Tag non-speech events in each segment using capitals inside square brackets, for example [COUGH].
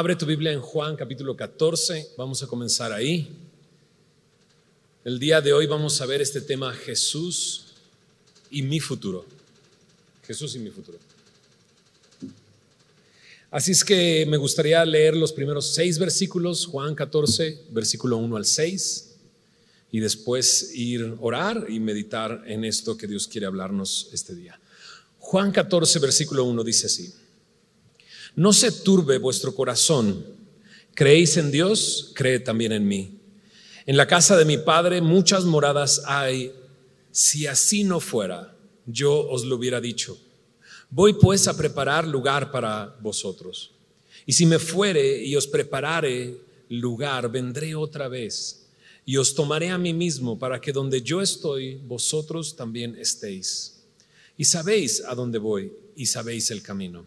Abre tu Biblia en Juan capítulo 14, vamos a comenzar ahí. El día de hoy vamos a ver este tema Jesús y mi futuro. Jesús y mi futuro. Así es que me gustaría leer los primeros seis versículos, Juan 14, versículo 1 al 6, y después ir orar y meditar en esto que Dios quiere hablarnos este día. Juan 14, versículo 1 dice así. No se turbe vuestro corazón. Creéis en Dios, cree también en mí. En la casa de mi Padre muchas moradas hay. Si así no fuera, yo os lo hubiera dicho. Voy pues a preparar lugar para vosotros. Y si me fuere y os preparare lugar, vendré otra vez y os tomaré a mí mismo para que donde yo estoy, vosotros también estéis. Y sabéis a dónde voy y sabéis el camino.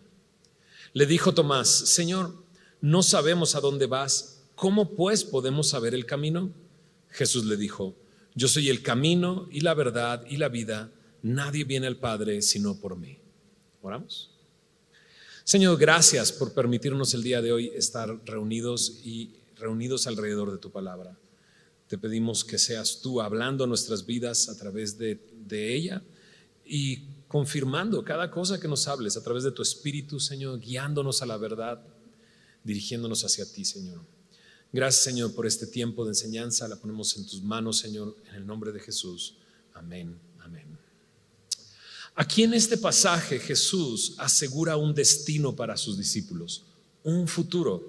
Le dijo Tomás, Señor, no sabemos a dónde vas, ¿cómo pues podemos saber el camino? Jesús le dijo, yo soy el camino y la verdad y la vida, nadie viene al Padre sino por mí. Oramos. Señor, gracias por permitirnos el día de hoy estar reunidos y reunidos alrededor de tu palabra. Te pedimos que seas tú hablando nuestras vidas a través de, de ella y confirmando cada cosa que nos hables a través de tu Espíritu, Señor, guiándonos a la verdad, dirigiéndonos hacia ti, Señor. Gracias, Señor, por este tiempo de enseñanza. La ponemos en tus manos, Señor, en el nombre de Jesús. Amén, amén. Aquí en este pasaje Jesús asegura un destino para sus discípulos, un futuro,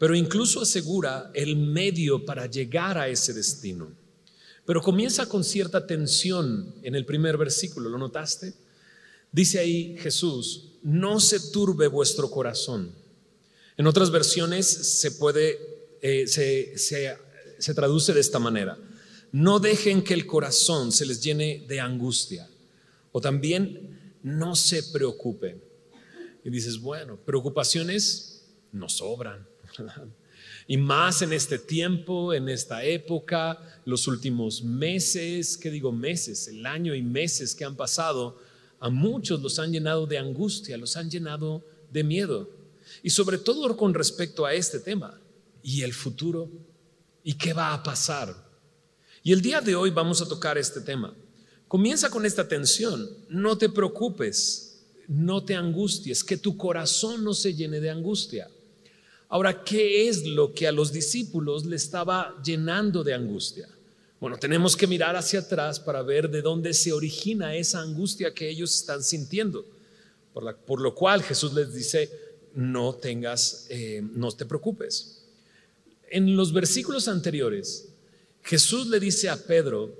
pero incluso asegura el medio para llegar a ese destino. Pero comienza con cierta tensión en el primer versículo, ¿lo notaste? Dice ahí Jesús, no se turbe vuestro corazón. En otras versiones se puede, eh, se, se traduce de esta manera, no dejen que el corazón se les llene de angustia. O también, no se preocupen. Y dices, bueno, preocupaciones nos sobran. Y más en este tiempo, en esta época, los últimos meses, ¿qué digo meses? El año y meses que han pasado, a muchos los han llenado de angustia, los han llenado de miedo. Y sobre todo con respecto a este tema, ¿y el futuro? ¿Y qué va a pasar? Y el día de hoy vamos a tocar este tema. Comienza con esta tensión, no te preocupes, no te angusties, que tu corazón no se llene de angustia. Ahora, ¿qué es lo que a los discípulos le estaba llenando de angustia? Bueno, tenemos que mirar hacia atrás para ver de dónde se origina esa angustia que ellos están sintiendo. Por, lo cual Jesús les dice, no tengas, eh, no te preocupes. En los versículos anteriores, Jesús le dice a Pedro,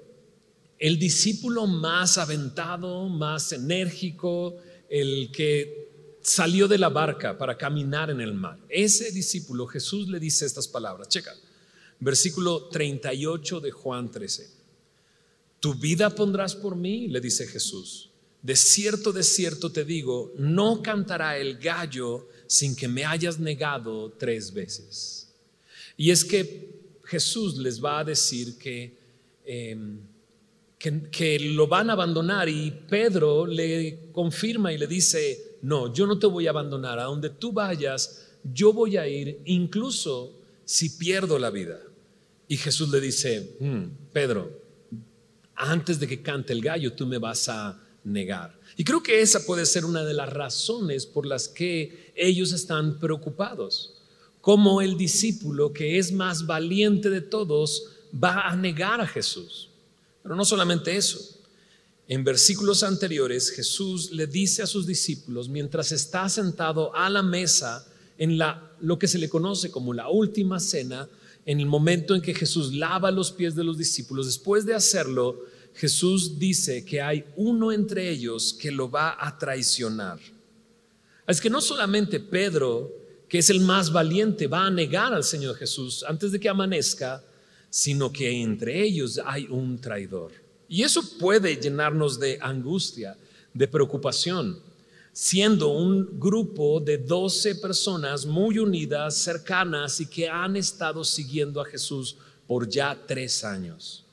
el discípulo más aventado, más enérgico, el que salió de la barca para caminar en el mar. Ese discípulo, Jesús le dice estas palabras. Checa, versículo 38 de Juan 13. Tu vida pondrás por mí, le dice Jesús. De cierto, de cierto te digo, no cantará el gallo sin que me hayas negado tres veces. Y es que Jesús les va a decir que, em, que, que lo van a abandonar y Pedro le confirma y le dice, no, yo no te voy a abandonar, a donde tú vayas, yo voy a ir, incluso si pierdo la vida. Y Jesús le dice, hmm, Pedro, antes de que cante el gallo, tú me vas a negar. Y creo que esa puede ser una de las razones por las que ellos están preocupados. Como el discípulo que es más valiente de todos va a negar a Jesús. Pero no solamente eso. En versículos anteriores, Jesús le dice a sus discípulos, mientras está sentado a la mesa en lo que se le conoce como la última cena, en el momento en que Jesús lava los pies de los discípulos, después de hacerlo, Jesús dice que hay uno entre ellos que lo va a traicionar. Es que no solamente Pedro, que es el más valiente, va a negar al Señor Jesús antes de que amanezca, sino que entre ellos hay un traidor. Y eso puede llenarnos de angustia, de preocupación, siendo un grupo de 12 personas muy unidas, cercanas y que han estado siguiendo a Jesús por ya tres años.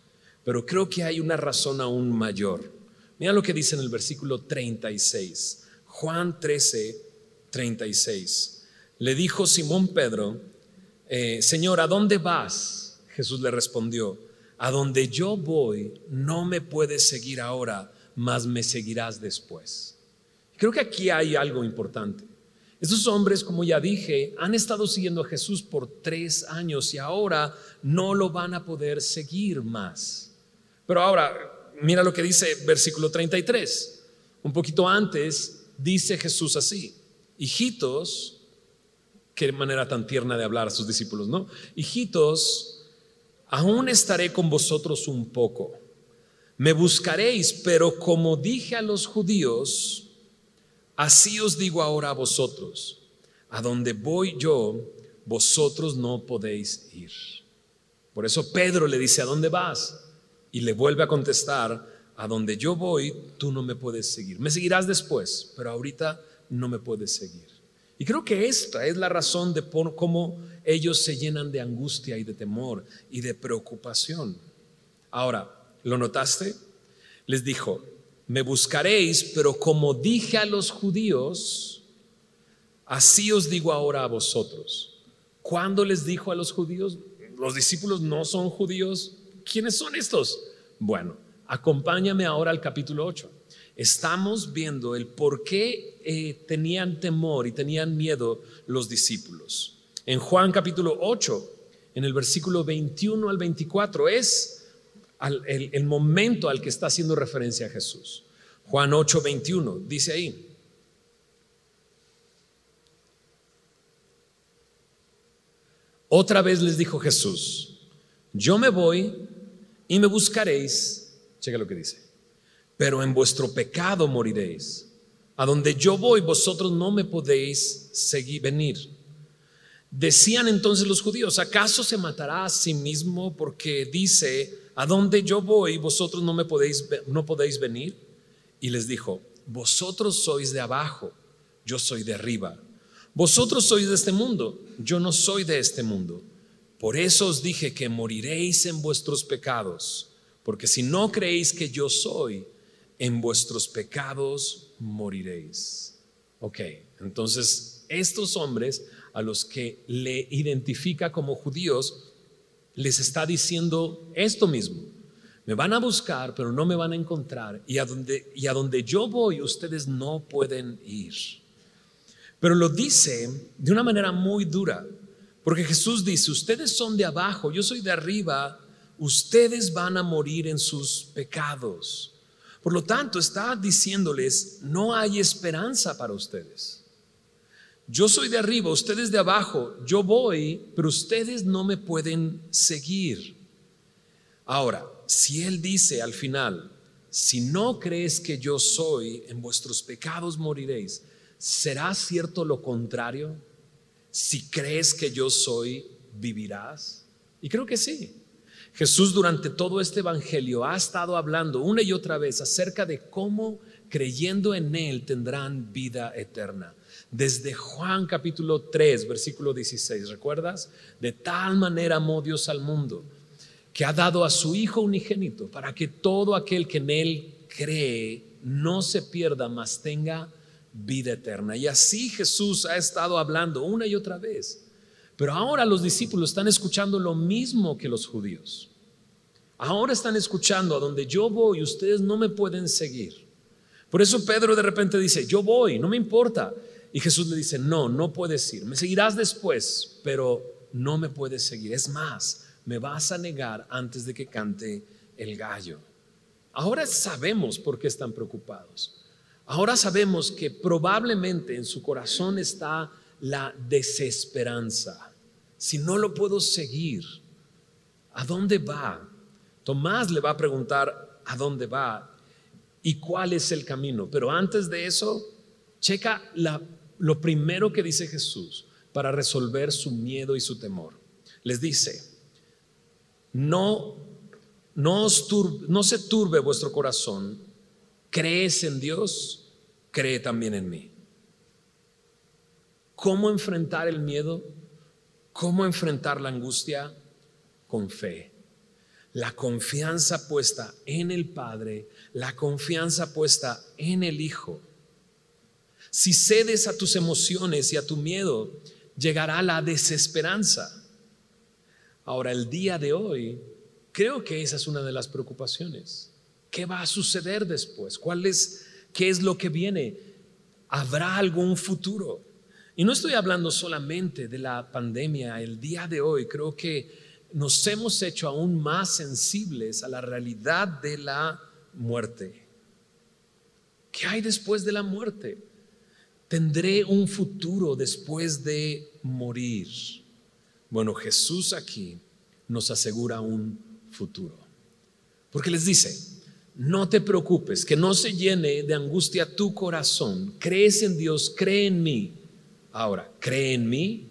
Pero creo que hay una razón aún mayor. Mira lo que dice en el versículo 36, Juan 13, 36. Le dijo Simón Pedro, eh, Señor, ¿a dónde vas? Jesús le respondió, a donde yo voy no me puedes seguir ahora, mas me seguirás después. Creo que aquí hay algo importante. Estos hombres, como ya dije, han estado siguiendo a Jesús por tres años y ahora no lo van a poder seguir más. Pero ahora, mira lo que dice versículo 33. Un poquito antes dice Jesús así, hijitos, qué manera tan tierna de hablar a sus discípulos, ¿no? Hijitos, aún estaré con vosotros un poco. Me buscaréis, pero como dije a los judíos, así os digo ahora a vosotros, a donde voy yo, vosotros no podéis ir. Por eso Pedro le dice, ¿a dónde vas? Y le vuelve a contestar, a donde yo voy, tú no me puedes seguir. Me seguirás después, pero ahorita no me puedes seguir. Y creo que esta es la razón de por cómo ellos se llenan de angustia y de temor y de preocupación. Ahora, ¿lo notaste? Les dijo, me buscaréis, pero como dije a los judíos, así os digo ahora a vosotros. ¿Cuándo les dijo a los judíos? Los discípulos no son judíos. ¿Quiénes son estos? Bueno, acompáñame ahora al capítulo 8 estamos viendo el por qué eh, tenían temor y tenían miedo los discípulos. En Juan capítulo 8, en el versículo 21 al 24, es el, momento al que está haciendo referencia a Jesús. Juan 8, 21, dice ahí. Otra vez les dijo Jesús, yo me voy y me buscaréis. Checa lo que dice pero en vuestro pecado moriréis. A donde yo voy, vosotros no me podéis seguir venir. Decían entonces los judíos, ¿acaso se matará a sí mismo porque dice, a donde yo voy, vosotros no me podéis no podéis venir? Y les dijo, vosotros sois de abajo, yo soy de arriba. Vosotros sois de este mundo, yo no soy de este mundo. Por eso os dije que moriréis en vuestros pecados, porque si no creéis que yo soy, en vuestros pecados moriréis. Ok, entonces estos hombres a los que le identifica como judíos, les está diciendo esto mismo. Me van a buscar, pero no me van a encontrar. Y a donde, y a donde yo voy, ustedes no pueden ir. Pero lo dice de una manera muy dura, porque Jesús dice, ustedes son de abajo, yo soy de arriba, ustedes van a morir en sus pecados. Por lo tanto, está diciéndoles, no hay esperanza para ustedes. Yo soy de arriba, ustedes de abajo, yo voy, pero ustedes no me pueden seguir. Ahora, si Él dice al final, si no crees que yo soy, en vuestros pecados moriréis, ¿será cierto lo contrario? Si crees que yo soy, vivirás. Y creo que sí. Jesús durante todo este Evangelio ha estado hablando una y otra vez acerca de cómo creyendo en Él tendrán vida eterna. Desde Juan capítulo 3, versículo 16, ¿recuerdas? De tal manera amó Dios al mundo que ha dado a su Hijo unigénito para que todo aquel que en Él cree no se pierda, mas tenga vida eterna. Y así Jesús ha estado hablando una y otra vez. Pero ahora los discípulos están escuchando lo mismo que los judíos. Ahora están escuchando a donde yo voy, ustedes no me pueden seguir. Por eso Pedro de repente dice, yo voy, no me importa. Y Jesús le dice, no, no puedes ir. Me seguirás después, pero no me puedes seguir. Es más, me vas a negar antes de que cante el gallo. Ahora sabemos por qué están preocupados. Ahora sabemos que probablemente en su corazón está la desesperanza. Si no lo puedo seguir, ¿a dónde va? Tomás le va a preguntar a dónde va y cuál es el camino. Pero antes de eso, checa lo primero que dice Jesús para resolver su miedo y su temor. Les dice, no, no, no se turbe vuestro corazón, crees en Dios, cree también en mí. ¿Cómo enfrentar el miedo? ¿Cómo enfrentar la angustia? Con fe. La confianza puesta en el Padre, la confianza puesta en el Hijo. Si cedes a tus emociones y a tu miedo, llegará la desesperanza. Ahora, el día de hoy, creo que esa es una de las preocupaciones. ¿Qué va a suceder después? ¿Cuál es, ¿Qué es lo que viene? ¿Habrá algún futuro? Y no estoy hablando solamente de la pandemia. El día de hoy creo que nos hemos hecho aún más sensibles a la realidad de la muerte. ¿Qué hay después de la muerte? Tendré un futuro después de morir. Bueno, Jesús aquí nos asegura un futuro. Porque les dice, no te preocupes, que no se llene de angustia tu corazón. Crees en Dios, cree en mí. Ahora, cree en mí.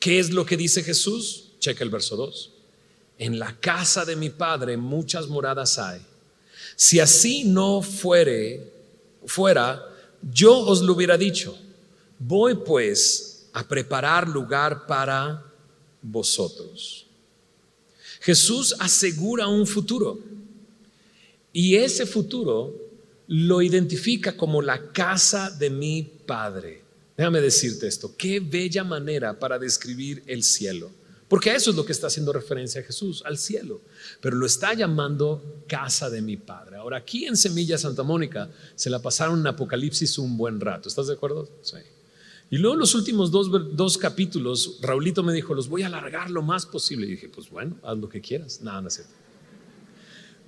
¿Qué es lo que dice Jesús? Checa el verso 2. En la casa de mi Padre muchas moradas hay. Si así no fuere, fuera, yo os lo hubiera dicho. Voy pues a preparar lugar para vosotros. Jesús asegura un futuro y ese futuro lo identifica como la casa de mi Padre. Déjame decirte esto, qué bella manera para describir el cielo. Porque a eso es lo que está haciendo referencia Jesús, al cielo. Pero lo está llamando casa de mi Padre. Ahora, aquí en Semilla Santa Mónica se la pasaron en Apocalipsis un buen rato. ¿Estás de acuerdo? Sí. Y luego los últimos dos, capítulos, Raulito me dijo, los voy a alargar lo más posible. Y dije, pues bueno, haz lo que quieras. Nada, no es cierto.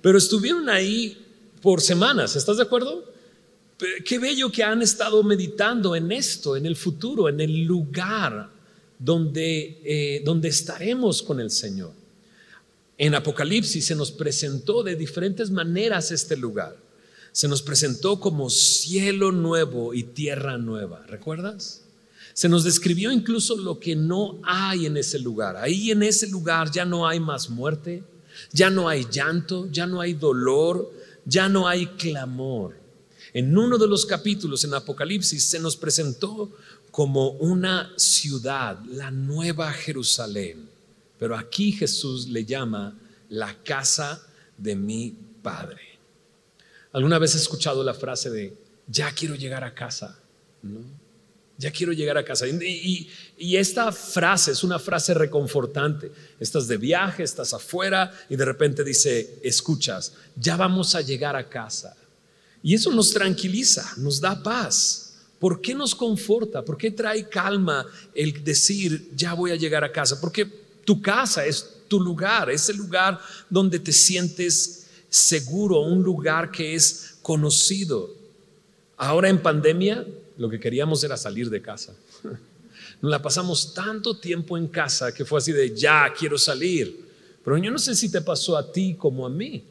Pero estuvieron ahí por semanas, ¿estás de acuerdo? Qué bello que han estado meditando en esto, en el futuro, en el lugar donde, eh, donde estaremos con el Señor. En Apocalipsis se nos presentó de diferentes maneras este lugar. Se nos presentó como cielo nuevo y tierra nueva. ¿Recuerdas? Se nos describió incluso lo que no hay en ese lugar. Ahí en ese lugar ya no hay más muerte, ya no hay llanto, ya no hay dolor, ya no hay clamor. En uno de los capítulos en Apocalipsis se nos presentó como una ciudad, la nueva Jerusalén. Pero aquí Jesús le llama la casa de mi Padre. ¿Alguna vez he escuchado la frase de, ya quiero llegar a casa? ¿No? ya quiero llegar a casa. Y, esta frase es una frase reconfortante. Estás de viaje, estás afuera y de repente dice, escuchas, ya vamos a llegar a casa. Y eso nos tranquiliza, nos da paz. ¿Por qué nos conforta? ¿Por qué trae calma el decir, ya voy a llegar a casa? Porque tu casa es tu lugar, es el lugar donde te sientes seguro, un lugar que es conocido. Ahora en pandemia lo que queríamos era salir de casa. [LAUGHS] Nos la pasamos tanto tiempo en casa que fue así de, ya quiero salir. Pero yo no sé si te pasó a ti como a mí.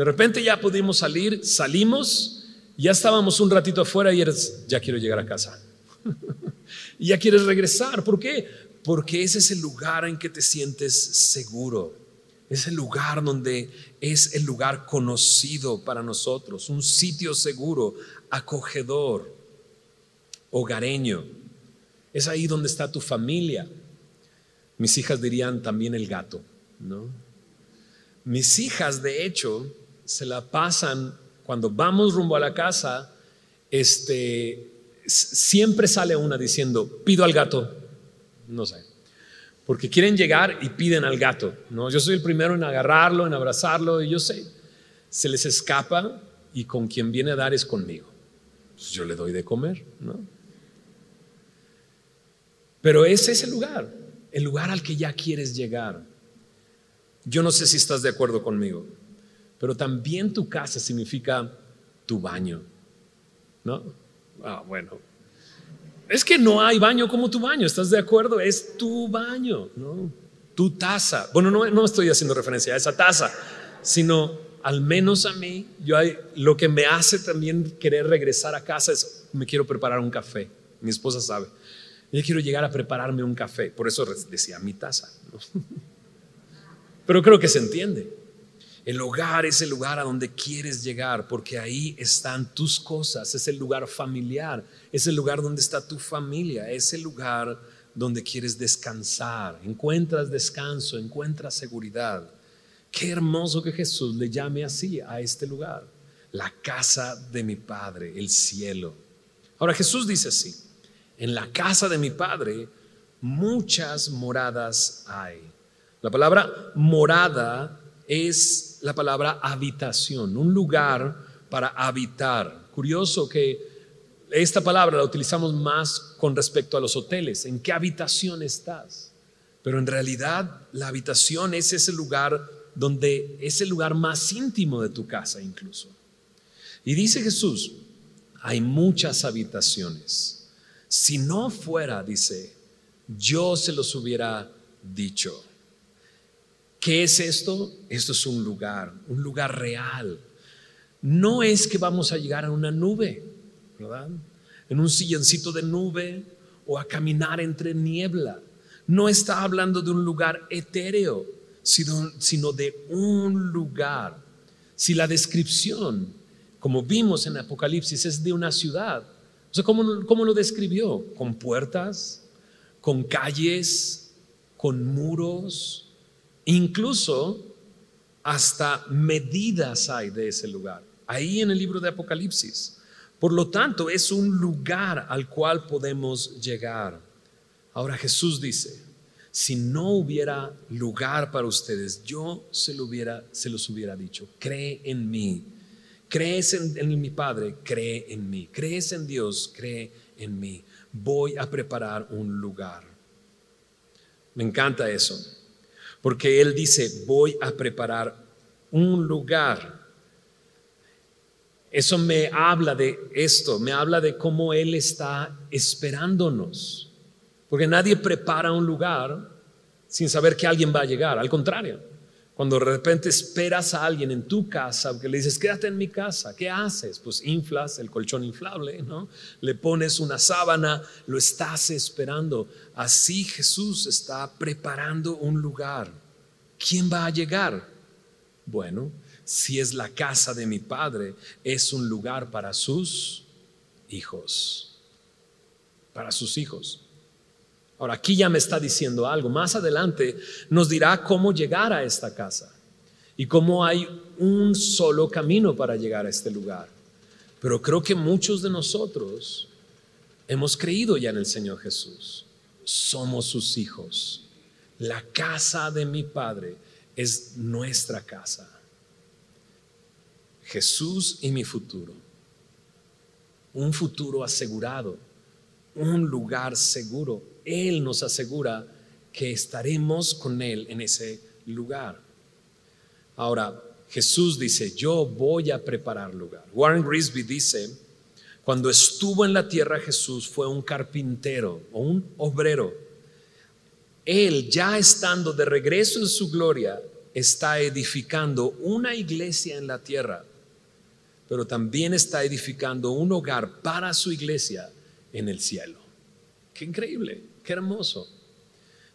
De repente ya pudimos salir, salimos, ya estábamos un ratito afuera y eres, ya quiero llegar a casa. [LAUGHS] y ya quieres regresar. ¿Por qué? Porque ese es el lugar en que te sientes seguro. Es el lugar donde es el lugar conocido para nosotros, un sitio seguro, acogedor hogareño. Es ahí donde está tu familia. Mis hijas dirían también el gato, ¿no? Mis hijas, de hecho, se la pasan cuando vamos rumbo a la casa, este, siempre sale una diciendo, pido al gato, no sé, porque quieren llegar y piden al gato, ¿no? Yo soy el primero en agarrarlo, en abrazarlo, y yo sé, se les escapa y con quien viene a dar es conmigo. Pues yo le doy de comer, ¿no? Pero es ese lugar, el lugar al que ya quieres llegar. Yo no sé si estás de acuerdo conmigo, pero también tu casa significa tu baño. ¿No? Ah, bueno. Es que no hay baño como tu baño, ¿estás de acuerdo? Es tu baño, ¿no? Tu taza. Bueno, no, no estoy haciendo referencia a esa taza, sino al menos a mí, yo lo que me hace también querer regresar a casa es, me quiero preparar un café. Mi esposa sabe. Yo quiero llegar a prepararme un café, por eso decía mi taza. [LAUGHS] Pero creo que se entiende. El hogar es el lugar a donde quieres llegar, porque ahí están tus cosas, es el lugar familiar, es el lugar donde está tu familia, es el lugar donde quieres descansar, encuentras descanso, encuentras seguridad. Qué hermoso que Jesús le llame así a este lugar, la casa de mi Padre, el cielo. Ahora Jesús dice así, en la casa de mi Padre muchas moradas hay. La palabra morada es la palabra habitación, un lugar para habitar. Curioso que esta palabra la utilizamos más con respecto a los hoteles. ¿En qué habitación estás? Pero en realidad la habitación es ese lugar donde es el lugar más íntimo de tu casa incluso. Y dice Jesús, hay muchas habitaciones. Si no fuera, dice, yo se los hubiera dicho. ¿Qué es esto? Esto es un lugar, un lugar real. No es que vamos a llegar a una nube, ¿verdad? En un silloncito de nube o a caminar entre niebla. No está hablando de un lugar etéreo, sino, de un lugar. Si la descripción, como vimos en Apocalipsis, es de una ciudad, o sea, ¿cómo, ¿cómo lo describió? Con puertas, con calles, con muros, incluso hasta medidas hay de ese lugar, ahí en el libro de Apocalipsis. Por lo tanto, es un lugar al cual podemos llegar. Ahora Jesús dice, si no hubiera lugar para ustedes, yo se, lo hubiera, se los hubiera dicho, cree en mí. Crees en, en mi Padre, cree en mí. Crees en Dios, cree en mí. Voy a preparar un lugar. Me encanta eso, porque Él dice, voy a preparar un lugar. Eso me habla de esto, me habla de cómo Él está esperándonos. Porque nadie prepara un lugar sin saber que alguien va a llegar. Al contrario, cuando de repente esperas a alguien en tu casa, que le dices, quédate en mi casa, ¿qué haces? Pues inflas el colchón inflable, ¿no? Le pones una sábana, lo estás esperando. Así Jesús está preparando un lugar. ¿Quién va a llegar? Bueno, si es la casa de mi Padre, es un lugar para sus hijos. Para sus hijos. Ahora, aquí ya me está diciendo algo. Más adelante nos dirá cómo llegar a esta casa y cómo hay un solo camino para llegar a este lugar. Pero creo que muchos de nosotros hemos creído ya en el Señor Jesús. Somos sus hijos. La casa de mi Padre es nuestra casa. Jesús y mi futuro. Un futuro asegurado. Un lugar seguro él nos asegura que estaremos con Él en ese lugar. Ahora, Jesús dice, yo voy a preparar lugar. Warren Grisby dice, cuando estuvo en la tierra Jesús fue un carpintero o un obrero. Él, ya estando de regreso en su gloria, está edificando una iglesia en la tierra, pero también está edificando un hogar para su iglesia en el cielo. Qué increíble. Qué hermoso.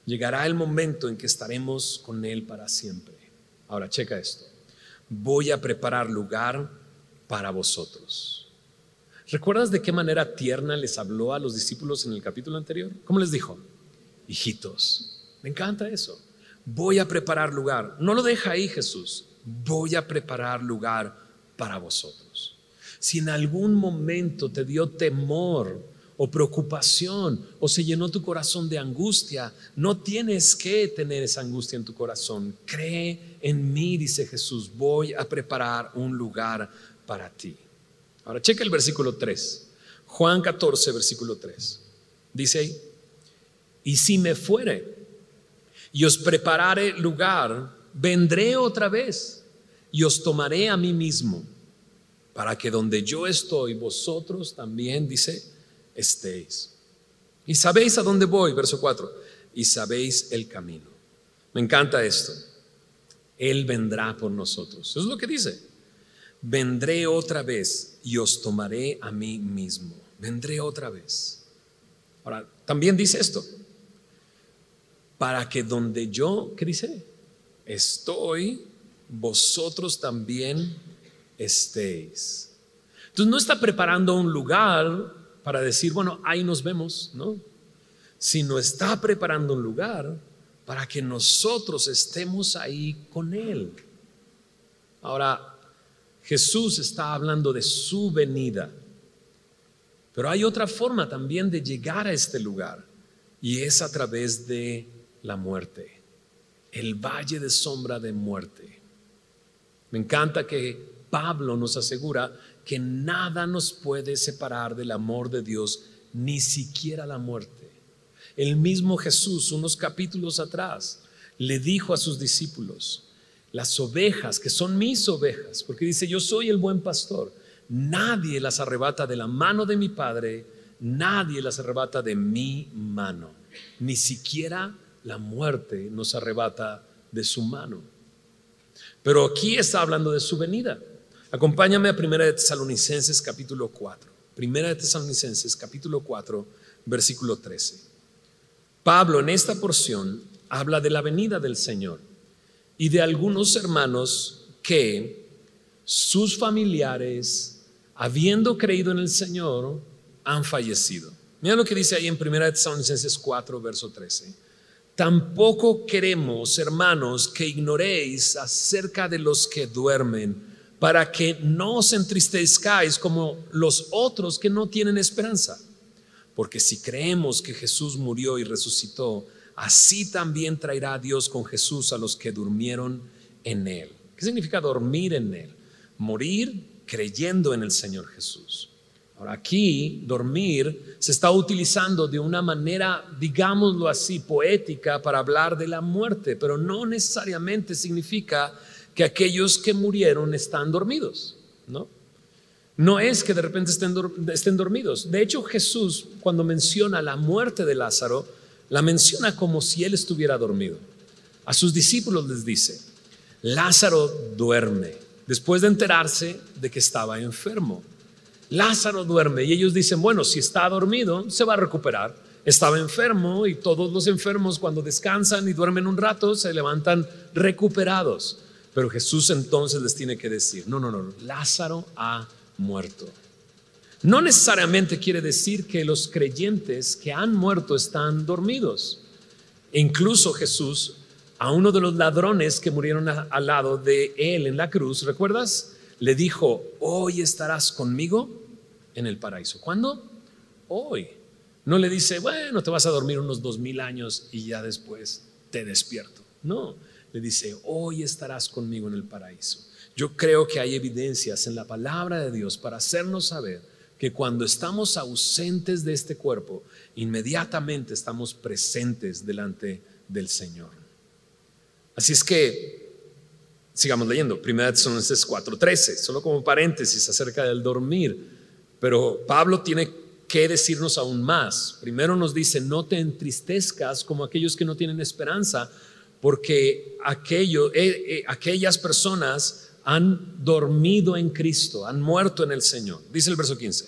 Llegará el momento en que estaremos con Él para siempre. Ahora, checa esto. Voy a preparar lugar para vosotros. ¿Recuerdas de qué manera tierna les habló a los discípulos en el capítulo anterior? ¿Cómo les dijo? Hijitos. Me encanta eso. Voy a preparar lugar. No lo deja ahí Jesús. Voy a preparar lugar para vosotros. Si en algún momento te dio temor o preocupación o se llenó tu corazón de angustia, no tienes que tener esa angustia en tu corazón. Cree en mí, dice Jesús, voy a preparar un lugar para ti. Ahora checa el versículo 3. Juan 14, versículo 3. Dice ahí, y si me fuere y os preparare lugar, vendré otra vez y os tomaré a mí mismo, para que donde yo estoy, vosotros también, dice, estéis. Y sabéis a dónde voy, verso 4, y sabéis el camino. Me encanta esto. Él vendrá por nosotros. Eso es lo que dice. Vendré otra vez y os tomaré a mí mismo. Vendré otra vez. Ahora, también dice esto. Para que donde yo, ¿qué dice? Estoy, vosotros también estéis. Entonces no está preparando un lugar para decir, bueno, ahí nos vemos, ¿no? Sino está preparando un lugar para que nosotros estemos ahí con Él. Ahora, Jesús está hablando de su venida, pero hay otra forma también de llegar a este lugar. y es a través de la muerte, el valle de sombra de muerte. Me encanta que Pablo nos asegura que nada nos puede separar del amor de Dios, ni siquiera la muerte. El mismo Jesús, unos capítulos atrás, le dijo a sus discípulos, las ovejas, que son mis ovejas, porque dice, yo soy el buen pastor, nadie las arrebata de la mano de mi Padre, nadie las arrebata de mi mano, ni siquiera la muerte nos arrebata de su mano. Pero aquí está hablando de su venida. Acompáñame a Primera de Tesalonicenses capítulo 4. Primera de Tesalonicenses capítulo 4, versículo 13. Pablo en esta porción habla de la venida del Señor y de algunos hermanos que sus familiares, habiendo creído en el Señor, han fallecido. Mira lo que dice ahí en 1 Tesalonicenses 4, verso 13. Tampoco queremos, hermanos, que ignoréis acerca de los que duermen, para que no os entristezcáis como los otros que no tienen esperanza. Porque si creemos que Jesús murió y resucitó, así también traerá Dios con Jesús a los que durmieron en Él. ¿Qué significa dormir en Él? Morir creyendo en el Señor Jesús. Ahora aquí, dormir se está utilizando de una manera, digámoslo así, poética para hablar de la muerte, pero no necesariamente significa que aquellos que murieron están dormidos, ¿no? No es que de repente estén, estén dormidos. De hecho, Jesús, cuando menciona la muerte de Lázaro, la menciona como si él estuviera dormido. A sus discípulos les dice, Lázaro duerme, después de enterarse de que estaba enfermo. Lázaro duerme y ellos dicen, bueno, si está dormido, se va a recuperar. Estaba enfermo y todos los enfermos cuando descansan y duermen un rato se levantan recuperados. Pero Jesús entonces les tiene que decir, no, no, no, Lázaro ha muerto. No necesariamente quiere decir que los creyentes que han muerto están dormidos. incluso Jesús, a uno de los ladrones que murieron al lado de él en la cruz, ¿recuerdas? Le dijo, hoy estarás conmigo en el paraíso. ¿Cuándo? Hoy. No le dice, bueno, te vas a dormir unos dos mil años y ya después te despierto. No, le dice, hoy estarás conmigo en el paraíso. Yo creo que hay evidencias en la palabra de Dios para hacernos saber que cuando estamos ausentes de este cuerpo, inmediatamente estamos presentes delante del Señor. Así es que, sigamos leyendo, 1 Tesalonicenses 4:13, solo como paréntesis acerca del dormir, pero Pablo tiene que decirnos aún más. Primero nos dice, no te entristezcas como aquellos que no tienen esperanza, porque aquello, eh, eh, aquellas personas han dormido en Cristo, han muerto en el Señor. Dice el verso 15.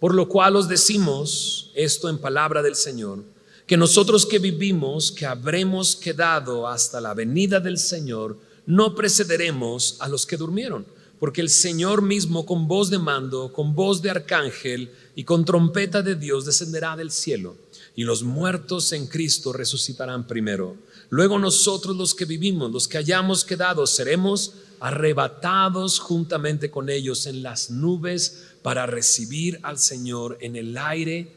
Por lo cual os decimos esto en palabra del Señor, que nosotros que vivimos, que habremos quedado hasta la venida del Señor, no precederemos a los que durmieron, porque el Señor mismo con voz de mando, con voz de arcángel y con trompeta de Dios descenderá del cielo, y los muertos en Cristo resucitarán primero. Luego nosotros los que vivimos, los que hayamos quedado, seremos arrebatados juntamente con ellos en las nubes para recibir al Señor en el aire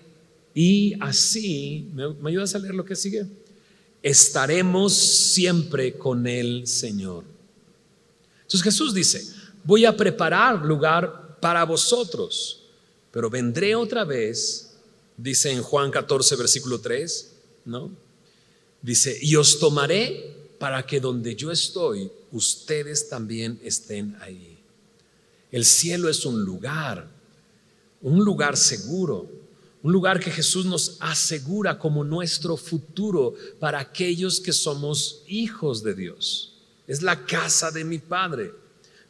y así, ¿me, ayudas a leer lo que sigue? Estaremos siempre con el Señor. Entonces Jesús dice, voy a preparar lugar para vosotros, pero vendré otra vez, dice en Juan 14, versículo 3, ¿no? Dice, y os tomaré para que donde yo estoy, ustedes también estén ahí. El cielo es un lugar, un lugar seguro, un lugar que Jesús nos asegura como nuestro futuro para aquellos que somos hijos de Dios. Es la casa de mi Padre,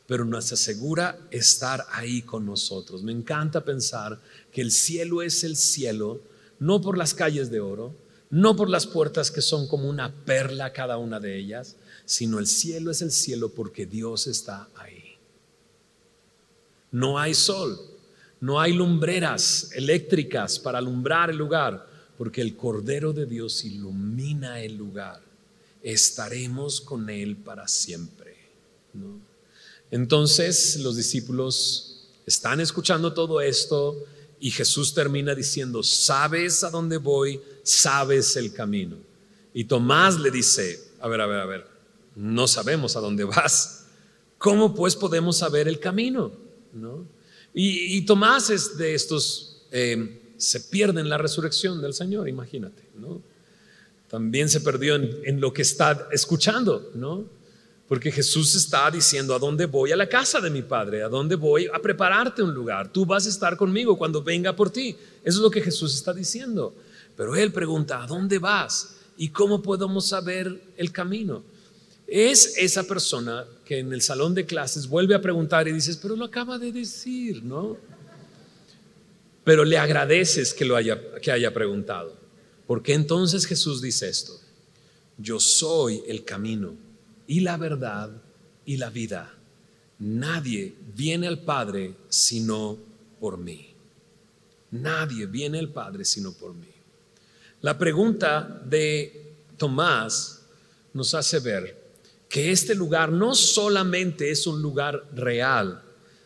pero nos asegura estar ahí con nosotros. Me encanta pensar que el cielo es el cielo, no por las calles de oro, no por las puertas que son como una perla cada una de ellas, sino el cielo es el cielo porque Dios está ahí. No hay sol, no hay lumbreras eléctricas para alumbrar el lugar, porque el Cordero de Dios ilumina el lugar. Estaremos con Él para siempre. Entonces los discípulos están escuchando todo esto Y Jesús termina diciendo, sabes a dónde voy, sabes el camino. Y Tomás le dice, a ver, a ver, a ver, no sabemos a dónde vas. ¿Cómo pues podemos saber el camino? ¿No? Y, Tomás es de estos, eh, se pierde en la resurrección del Señor, imagínate, ¿no? También se perdió en lo que está escuchando, ¿no? Porque Jesús está diciendo, ¿a dónde voy? A la casa de mi Padre, ¿a dónde voy? A prepararte un lugar. Tú vas a estar conmigo cuando venga por ti. Eso es lo que Jesús está diciendo. Pero él pregunta, ¿a dónde vas? ¿Y cómo podemos saber el camino? Es esa persona que en el salón de clases vuelve a preguntar y dices, pero lo acaba de decir, ¿no? Pero le agradeces que lo haya, que haya preguntado. Porque entonces Jesús dice esto, yo soy el camino y la verdad y la vida. Nadie viene al Padre sino por mí. Nadie viene al Padre sino por mí. La pregunta de Tomás nos hace ver que este lugar no solamente es un lugar real,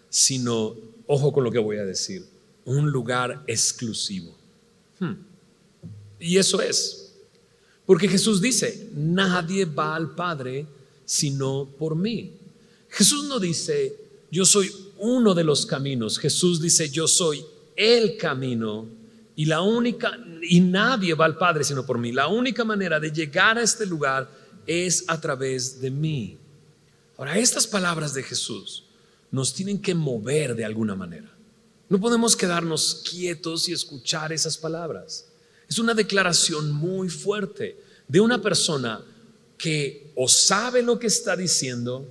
sino, ojo con lo que voy a decir, un lugar exclusivo. Hmm. Y eso es, porque Jesús dice, nadie va al Padre sino por mí. Jesús no dice, yo soy uno de los caminos. Jesús dice, yo soy el camino y la única, y nadie va al Padre sino por mí. La única manera de llegar a este lugar es a través de mí. Ahora, estas palabras de Jesús nos tienen que mover de alguna manera. No podemos quedarnos quietos y escuchar esas palabras. Es una declaración muy fuerte de una persona que o sabe lo que está diciendo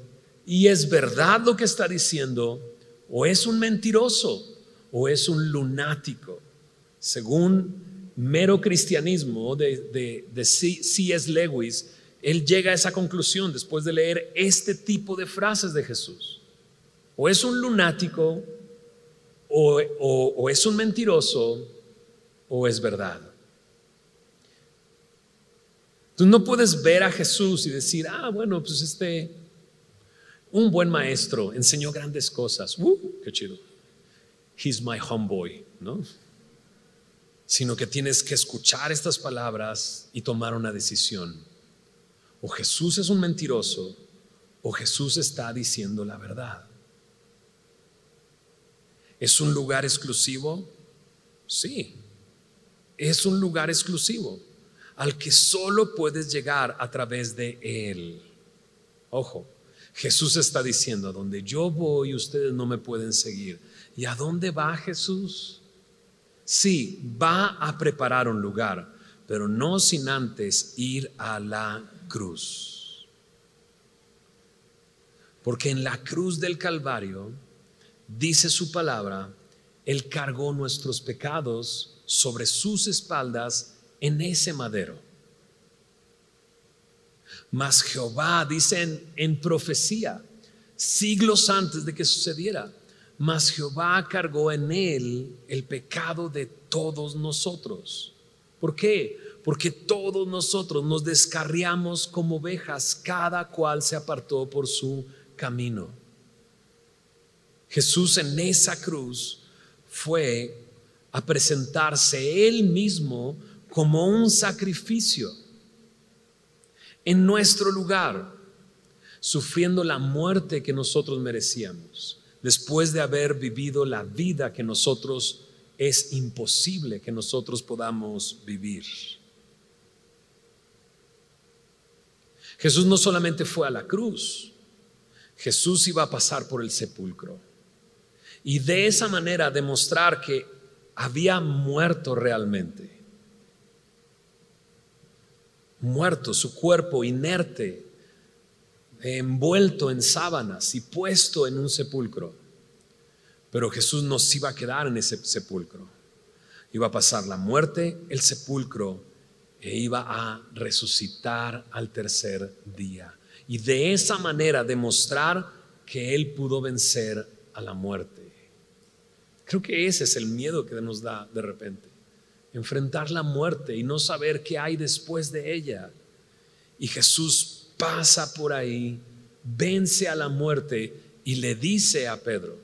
y es verdad lo que está diciendo, o es un mentiroso, o es un lunático. Según mero cristianismo de, de, C.S. Lewis, él llega a esa conclusión después de leer este tipo de frases de Jesús. O es un lunático, o, o es un mentiroso, o es verdad. Tú no puedes ver a Jesús y decir, ah, bueno, pues este, un buen maestro enseñó grandes cosas. Uh, qué chido. He's my homeboy, ¿no? Sino que tienes que escuchar estas palabras y tomar una decisión. O Jesús es un mentiroso o Jesús está diciendo la verdad. ¿Es un lugar exclusivo? Sí, es un lugar exclusivo al que solo puedes llegar a través de Él. Ojo, Jesús está diciendo, donde yo voy ustedes no me pueden seguir. ¿Y a dónde va Jesús? Sí, va a preparar un lugar, pero no sin antes ir a la cruz. Porque en la cruz del Calvario, dice su palabra, Él cargó nuestros pecados sobre sus espaldas en ese madero. Mas Jehová, dice en, profecía, siglos antes de que sucediera, mas Jehová cargó en él el pecado de todos nosotros. ¿Por qué? Porque todos nosotros nos descarriamos como ovejas, cada cual se apartó por su camino. Jesús en esa cruz fue a presentarse él mismo como un sacrificio en nuestro lugar, sufriendo la muerte que nosotros merecíamos, después de haber vivido la vida que nosotros es imposible que nosotros podamos vivir. Jesús no solamente fue a la cruz, Jesús iba a pasar por el sepulcro y de esa manera demostrar que había muerto realmente muerto, su cuerpo inerte, envuelto en sábanas y puesto en un sepulcro. Pero Jesús no iba a quedar en ese sepulcro. Iba a pasar la muerte, el sepulcro, e iba a resucitar al tercer día. Y de esa manera demostrar que Él pudo vencer a la muerte. Creo que ese es el miedo que nos da de repente enfrentar la muerte y no saber qué hay después de ella. Y Jesús pasa por ahí, vence a la muerte y le dice a Pedro,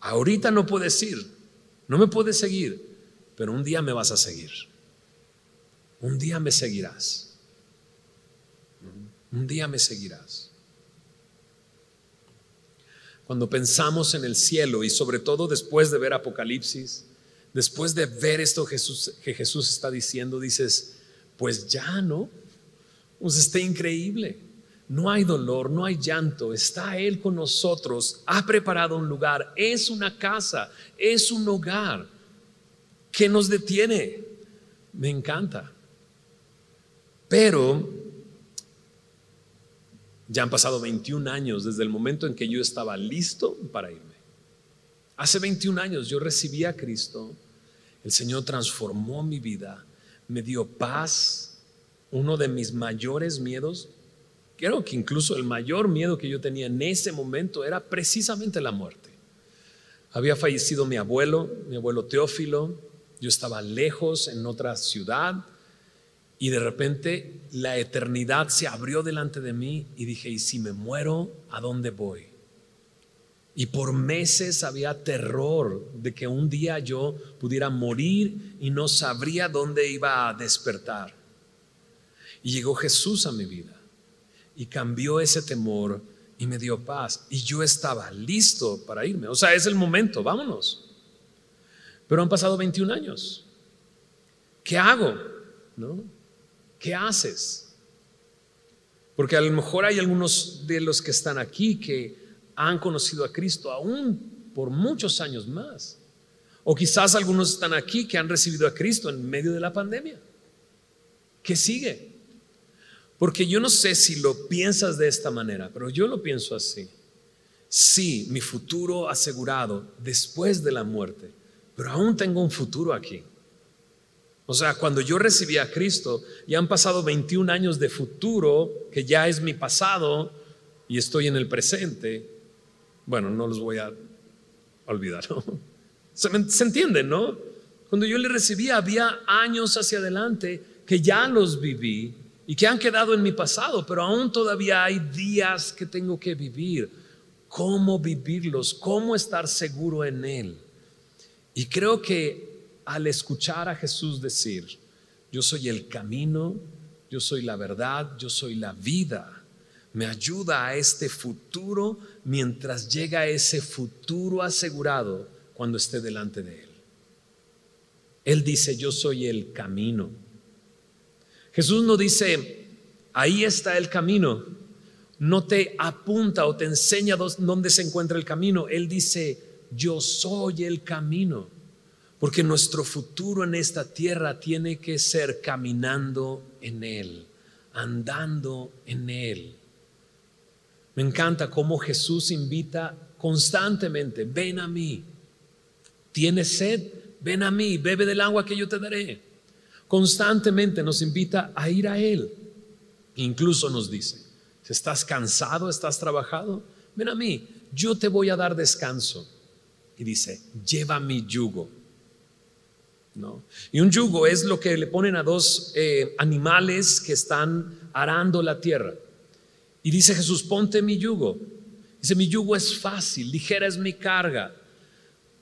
ahorita no puedes ir, No me puedes seguir, pero un día me vas a seguir. Un día me seguirás. Un día me seguirás. Cuando pensamos en el cielo y sobre todo después de ver Apocalipsis, después de ver esto que Jesús está diciendo, dices, pues ya no, pues está increíble. No hay dolor, no hay llanto, está Él con nosotros, ha preparado un lugar, es una casa, es un hogar que nos detiene. Me encanta. Pero ya han pasado 21 años desde el momento en que yo estaba listo para irme. Hace 21 años yo recibí a Cristo, el Señor transformó mi vida, me dio paz. Uno de mis mayores miedos, creo que incluso el mayor miedo que yo tenía en ese momento era precisamente la muerte. Había fallecido mi abuelo, mi abuelo Teófilo, yo estaba lejos en otra ciudad y de repente la eternidad se abrió delante de mí y dije, ¿y si me muero, a dónde voy? Y por meses había terror de que un día yo pudiera morir y no sabría dónde iba a despertar. Y llegó Jesús a mi vida y cambió ese temor y me dio paz. Y yo estaba listo para irme. O sea, es el momento, vámonos. Pero han pasado 21 años. ¿Qué hago? ¿No? ¿Qué haces? Porque a lo mejor hay algunos de los que están aquí que han conocido a Cristo aún por muchos años más. O quizás algunos están aquí que han recibido a Cristo en medio de la pandemia. ¿Qué sigue? Porque yo no sé si lo piensas de esta manera, pero yo lo pienso así. Sí, mi futuro asegurado después de la muerte, pero aún tengo un futuro aquí. O sea, cuando yo recibí a Cristo, ya han pasado 21 años de futuro, que ya es mi pasado, y estoy en el presente. Bueno, no los voy a olvidar. Se, entiende, ¿no? Cuando yo le recibí, había años hacia adelante que ya los viví y que han quedado en mi pasado, pero aún todavía hay días que tengo que vivir. ¿Cómo vivirlos? ¿Cómo estar seguro en Él? Y creo que al escuchar a Jesús decir, yo soy el camino, yo soy la verdad, yo soy la vida, me ayuda a este futuro mientras llega ese futuro asegurado cuando esté delante de Él. Él dice, yo soy el camino. Jesús no dice, ahí está el camino, no te apunta o te enseña dónde se encuentra el camino. Él dice, yo soy el camino. Porque nuestro futuro en esta tierra tiene que ser caminando en Él, andando en Él. Me encanta cómo Jesús invita constantemente, ven a mí. ¿Tienes sed? Ven a mí, bebe del agua que yo te daré. Constantemente nos invita a ir a Él. Incluso nos dice, si estás cansado, estás trabajado, ven a mí, yo te voy a dar descanso. Y dice, lleva mi yugo y un yugo es lo que le ponen a dos eh, animales que están arando la tierra. Y dice Jesús, ponte mi yugo. Dice, mi yugo es fácil, ligera es mi carga.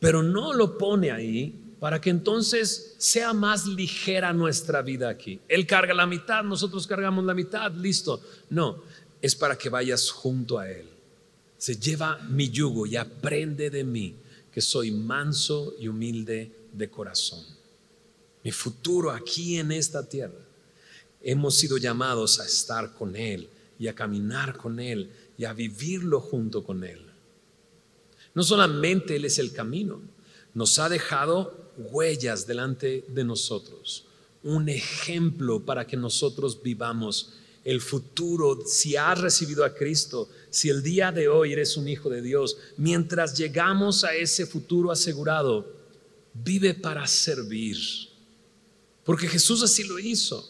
Pero no lo pone ahí para que entonces sea más ligera nuestra vida aquí. Él carga la mitad, nosotros cargamos la mitad, listo. No, es para que vayas junto a Él. Se lleva mi yugo y aprende de mí, que soy manso y humilde de corazón mi futuro aquí en esta tierra. Hemos sido llamados a estar con Él y a caminar con Él y a vivirlo junto con Él. No solamente Él es el camino, nos ha dejado huellas delante de nosotros, un ejemplo para que nosotros vivamos el futuro, si has recibido a Cristo, si el día de hoy eres un hijo de Dios, mientras llegamos a ese futuro asegurado, vive para servir porque Jesús así lo hizo.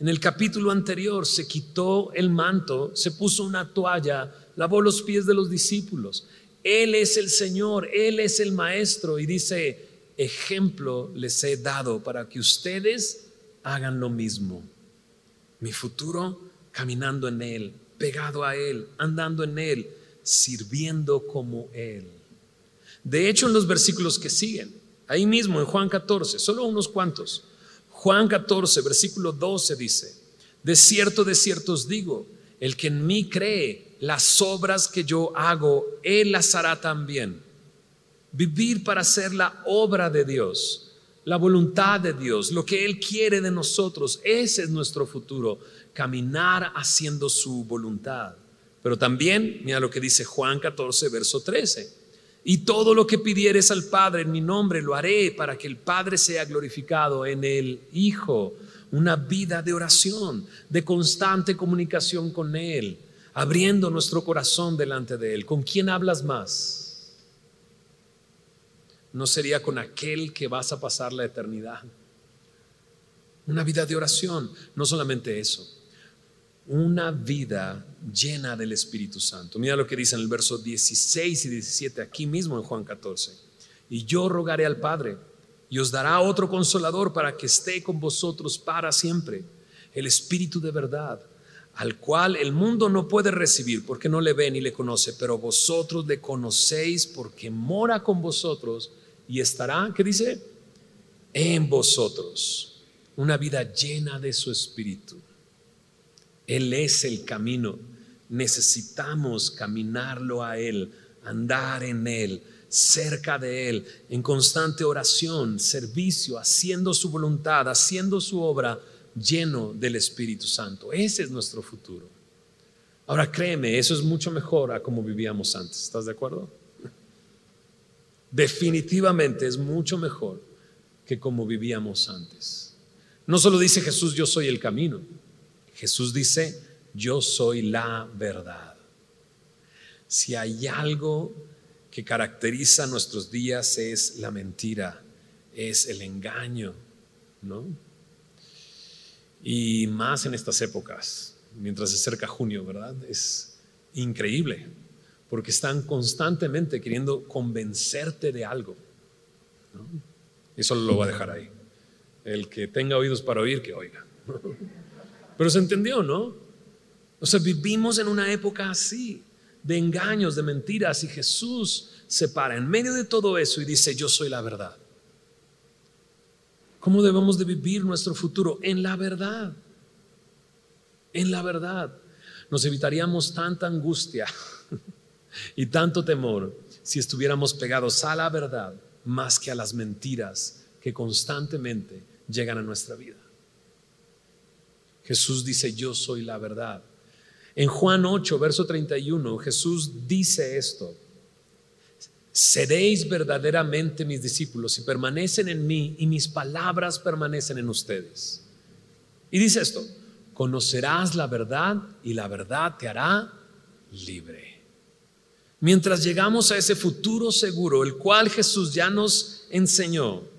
En el capítulo anterior se quitó el manto, se puso una toalla, lavó los pies de los discípulos. Él es el Señor, Él es el Maestro y dice, ejemplo les he dado para que ustedes hagan lo mismo. Mi futuro caminando en Él, pegado a Él, andando en Él, sirviendo como Él. De hecho, en los versículos que siguen, Ahí mismo en Juan 14, solo unos cuantos. Juan 14, versículo 12 dice, de cierto, de cierto os digo, el que en mí cree, las obras que yo hago, él las hará también. Vivir para hacer la obra de Dios, la voluntad de Dios, lo que Él quiere de nosotros, ese es nuestro futuro, caminar haciendo su voluntad. Pero también, mira lo que dice Juan 14, verso 13. Y todo lo que pidieres al Padre en mi nombre lo haré para que el Padre sea glorificado en el Hijo. Una vida de oración, de constante comunicación con Él, abriendo nuestro corazón delante de Él. ¿Con quién hablas más? ¿No sería con aquel que vas a pasar la eternidad? Una vida de oración, no solamente eso, una vida llena del Espíritu Santo. Mira lo que dice en el verso 16 y 17, aquí mismo en Juan 14. Y yo rogaré al Padre y os dará otro consolador para que esté con vosotros para siempre, el Espíritu de verdad, al cual el mundo no puede recibir porque no le ve ni le conoce, pero vosotros le conocéis porque mora con vosotros y estará, ¿qué dice? En vosotros. Una vida llena de su Espíritu. Él es el camino. Necesitamos caminarlo a Él, andar en Él, cerca de Él, en constante oración, servicio, haciendo su voluntad, haciendo su obra lleno del Espíritu Santo. Ese es nuestro futuro. Ahora créeme, eso es mucho mejor a como vivíamos antes. ¿Estás de acuerdo? Definitivamente es mucho mejor que como vivíamos antes. No solo dice Jesús, yo soy el camino. Jesús dice, yo soy la verdad. Si hay algo que caracteriza nuestros días es la mentira, es el engaño, ¿no? Y más en estas épocas, mientras se acerca junio, ¿verdad? Es increíble, porque están constantemente queriendo convencerte de algo. ¿no? Eso lo voy a dejar ahí. El que tenga oídos para oír, que oiga. Pero se entendió, ¿no? O sea, vivimos en una época así, de engaños, de mentiras, y Jesús se para en medio de todo eso y dice, yo soy la verdad. ¿Cómo debemos de vivir nuestro futuro? En la verdad. En la verdad. Nos evitaríamos tanta angustia [LAUGHS] y tanto temor si estuviéramos pegados a la verdad más que a las mentiras que constantemente llegan a nuestra vida. Jesús dice, yo soy la verdad. En Juan 8, verso 31, Jesús dice esto. Seréis verdaderamente mis discípulos si permanecen en mí y mis palabras permanecen en ustedes. Y dice esto, conocerás la verdad y la verdad te hará libre. Mientras llegamos a ese futuro seguro, el cual Jesús ya nos enseñó,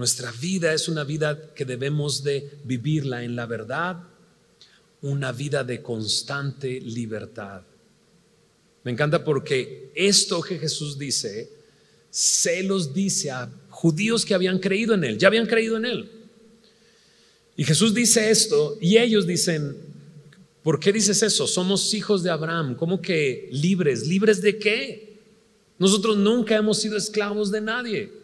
nuestra vida es una vida que debemos de vivirla en la verdad, una vida de constante libertad. Me encanta porque esto que Jesús dice, se los dice a judíos que habían creído en Él, ya habían creído en Él. Y Jesús dice esto y ellos dicen, ¿por qué dices eso? Somos hijos de Abraham, ¿cómo que libres? ¿Libres de qué? Nosotros nunca hemos sido esclavos de nadie.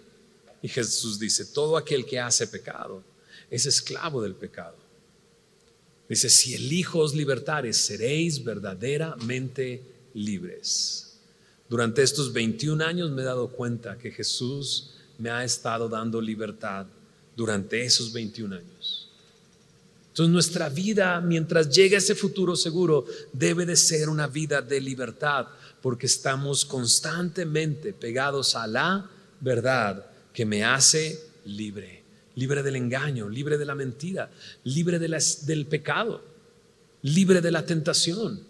Y Jesús dice, todo aquel que hace pecado es esclavo del pecado. Dice, si el Hijo os libertares, seréis verdaderamente libres. Durante estos 21 años me he dado cuenta que Jesús me ha estado dando libertad durante esos 21 años. Entonces nuestra vida, mientras llegue ese futuro seguro, debe de ser una vida de libertad, porque estamos constantemente pegados a la verdad que me hace libre, libre del engaño, libre de la mentira, libre del pecado, libre de la tentación,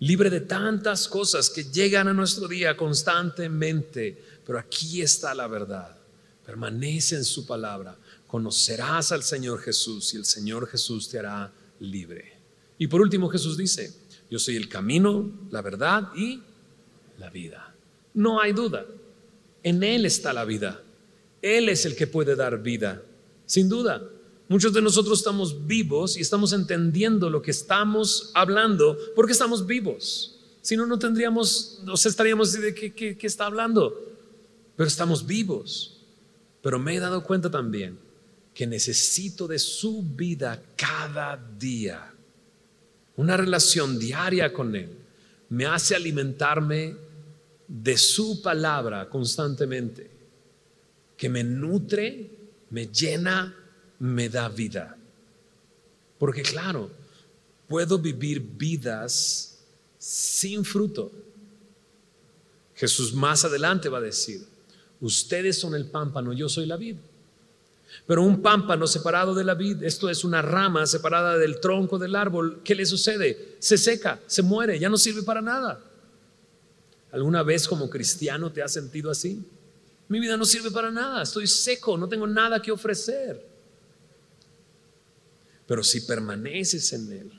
libre de tantas cosas que llegan a nuestro día constantemente. Pero aquí está la verdad. Permanece en su palabra. Conocerás al Señor Jesús y el Señor Jesús te hará libre. Y por último Jesús dice, yo soy el camino, la verdad y la vida. No hay duda. En Él está la vida. Él es el que puede dar vida, sin duda. Muchos de nosotros estamos vivos y estamos entendiendo lo que estamos hablando porque estamos vivos. Si no, no tendríamos, nos estaríamos de qué, qué está hablando. Pero estamos vivos. Pero me he dado cuenta también que necesito de su vida cada día. Una relación diaria con Él me hace alimentarme de su palabra constantemente, que me nutre, me llena, me da vida. Porque claro, puedo vivir vidas sin fruto. Jesús más adelante va a decir, ustedes son el pámpano, yo soy la vid. Pero un pámpano separado de la vid, esto es una rama separada del tronco del árbol, ¿qué le sucede? Se seca, se muere, ya no sirve para nada. ¿Alguna vez como cristiano te has sentido así? Mi vida no sirve para nada, estoy seco, no tengo nada que ofrecer. Pero si permaneces en Él,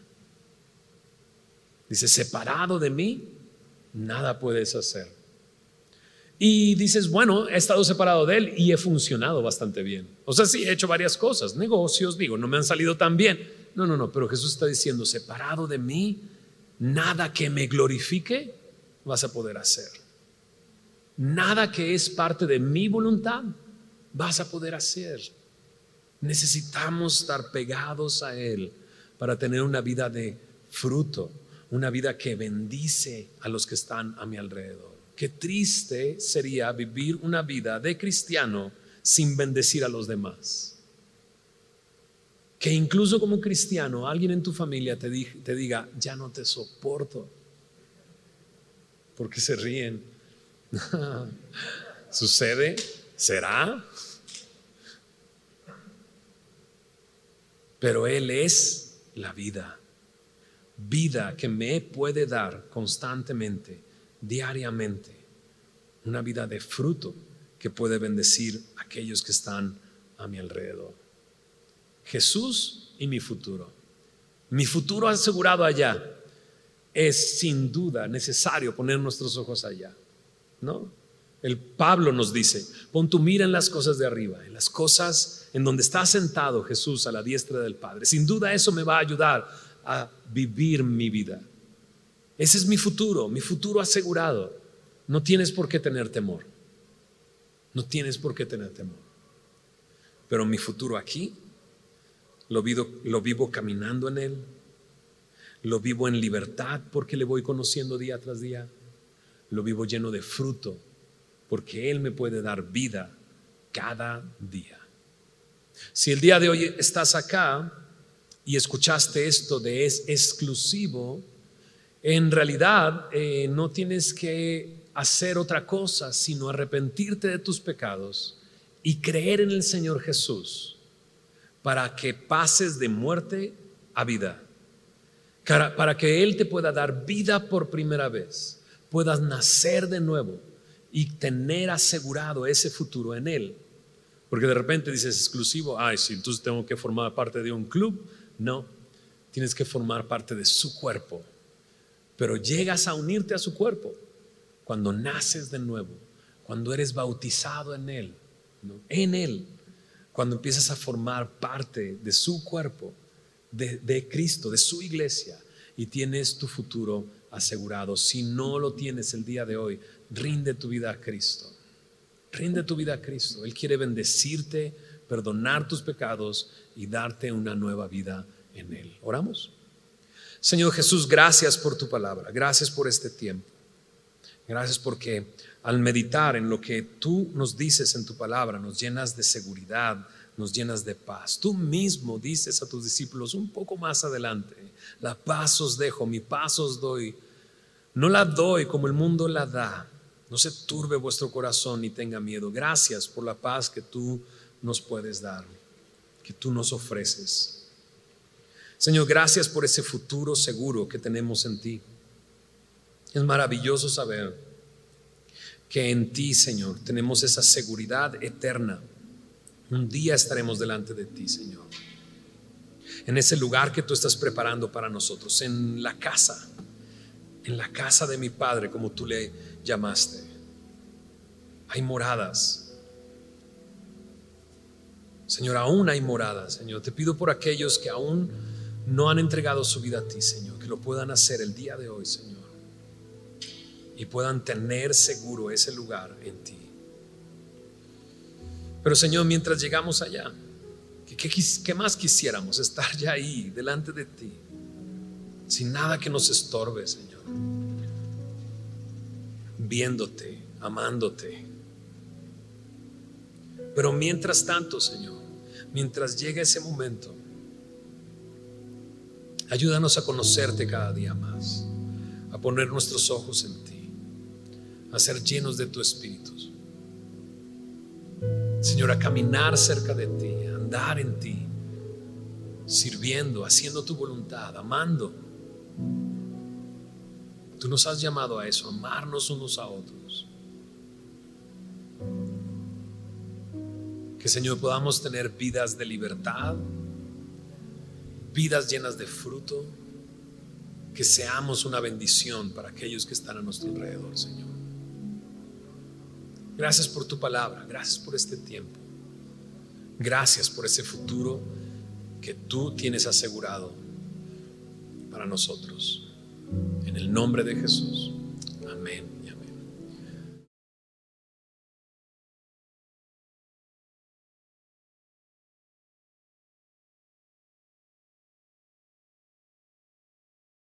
dice, separado de mí, nada puedes hacer. Y dices, bueno, he estado separado de Él y he funcionado bastante bien. O sea, sí, he hecho varias cosas, negocios, digo, no me han salido tan bien. No, no, no, pero Jesús está diciendo, separado de mí, nada que me glorifique vas a poder hacer. Nada que es parte de mi voluntad vas a poder hacer. Necesitamos estar pegados a Él para tener una vida de fruto, una vida que bendice a los que están a mi alrededor. Qué triste sería vivir una vida de cristiano sin bendecir a los demás. Que incluso como cristiano alguien en tu familia te, diga, ya no te soporto porque se ríen. [LAUGHS] ¿Sucede? ¿Será? Pero Él es la vida. Vida que me puede dar constantemente, diariamente. Una vida de fruto que puede bendecir a aquellos que están a mi alrededor. Jesús y mi futuro. Mi futuro asegurado allá es sin duda necesario poner nuestros ojos allá, ¿no? El Pablo nos dice, pon tu mira en las cosas de arriba, en las cosas en donde está sentado Jesús a la diestra del Padre. Sin duda eso me va a ayudar a vivir mi vida. Ese es mi futuro, mi futuro asegurado. No tienes por qué tener temor. No tienes por qué tener temor. Pero mi futuro aquí lo vivo, lo vivo caminando en él, lo vivo en libertad porque le voy conociendo día tras día. Lo vivo lleno de fruto porque Él me puede dar vida cada día. Si el día de hoy estás acá y escuchaste esto de es exclusivo, en realidad eh, no tienes que hacer otra cosa sino arrepentirte de tus pecados y creer en el Señor Jesús para que pases de muerte a vida para que Él te pueda dar vida por primera vez, puedas nacer de nuevo y tener asegurado ese futuro en Él. Porque de repente dices exclusivo, ay, sí, entonces tengo que formar parte de un club. No, tienes que formar parte de su cuerpo. Pero llegas a unirte a su cuerpo cuando naces de nuevo, cuando eres bautizado en Él, en Él, cuando empiezas a formar parte de su cuerpo de, Cristo, de su iglesia, y tienes tu futuro asegurado. Si no lo tienes el día de hoy, rinde tu vida a Cristo. Rinde tu vida a Cristo. Él quiere bendecirte, perdonar tus pecados y darte una nueva vida en Él. ¿Oramos? Señor Jesús, gracias por tu palabra. Gracias por este tiempo. Gracias porque al meditar en lo que tú nos dices en tu palabra, nos llenas de seguridad, nos llenas de paz. Tú mismo dices a tus discípulos un poco más adelante, la paz os dejo, mi paz os doy. No la doy como el mundo la da. No se turbe vuestro corazón ni tenga miedo. Gracias por la paz que tú nos puedes dar, que tú nos ofreces. Señor, gracias por ese futuro seguro que tenemos en ti. Es maravilloso saber que en ti, Señor, tenemos esa seguridad eterna un día estaremos delante de ti, Señor. En ese lugar que tú estás preparando para nosotros, en la casa, en la casa de mi Padre, como tú le llamaste. Hay moradas. Señor, aún hay moradas, Señor. Te pido por aquellos que aún no han entregado su vida a ti, Señor, que lo puedan hacer el día de hoy, Señor. Y puedan tener seguro ese lugar en ti. Pero Señor, mientras llegamos allá, ¿qué, más quisiéramos? Estar ya ahí, delante de ti, sin nada que nos estorbe, Señor. Viéndote, amándote. Pero mientras tanto, Señor, mientras llega ese momento, ayúdanos a conocerte cada día más, a poner nuestros ojos en ti, a ser llenos de tu espíritu. Señor, a caminar cerca de ti, a andar en ti, sirviendo, haciendo tu voluntad, amando. Tú nos has llamado a eso, amarnos unos a otros. Que Señor podamos tener vidas de libertad, vidas llenas de fruto, que seamos una bendición para aquellos que están a nuestro alrededor, Señor. Gracias por tu palabra, gracias por este tiempo, gracias por ese futuro que tú tienes asegurado para nosotros. En el nombre de Jesús.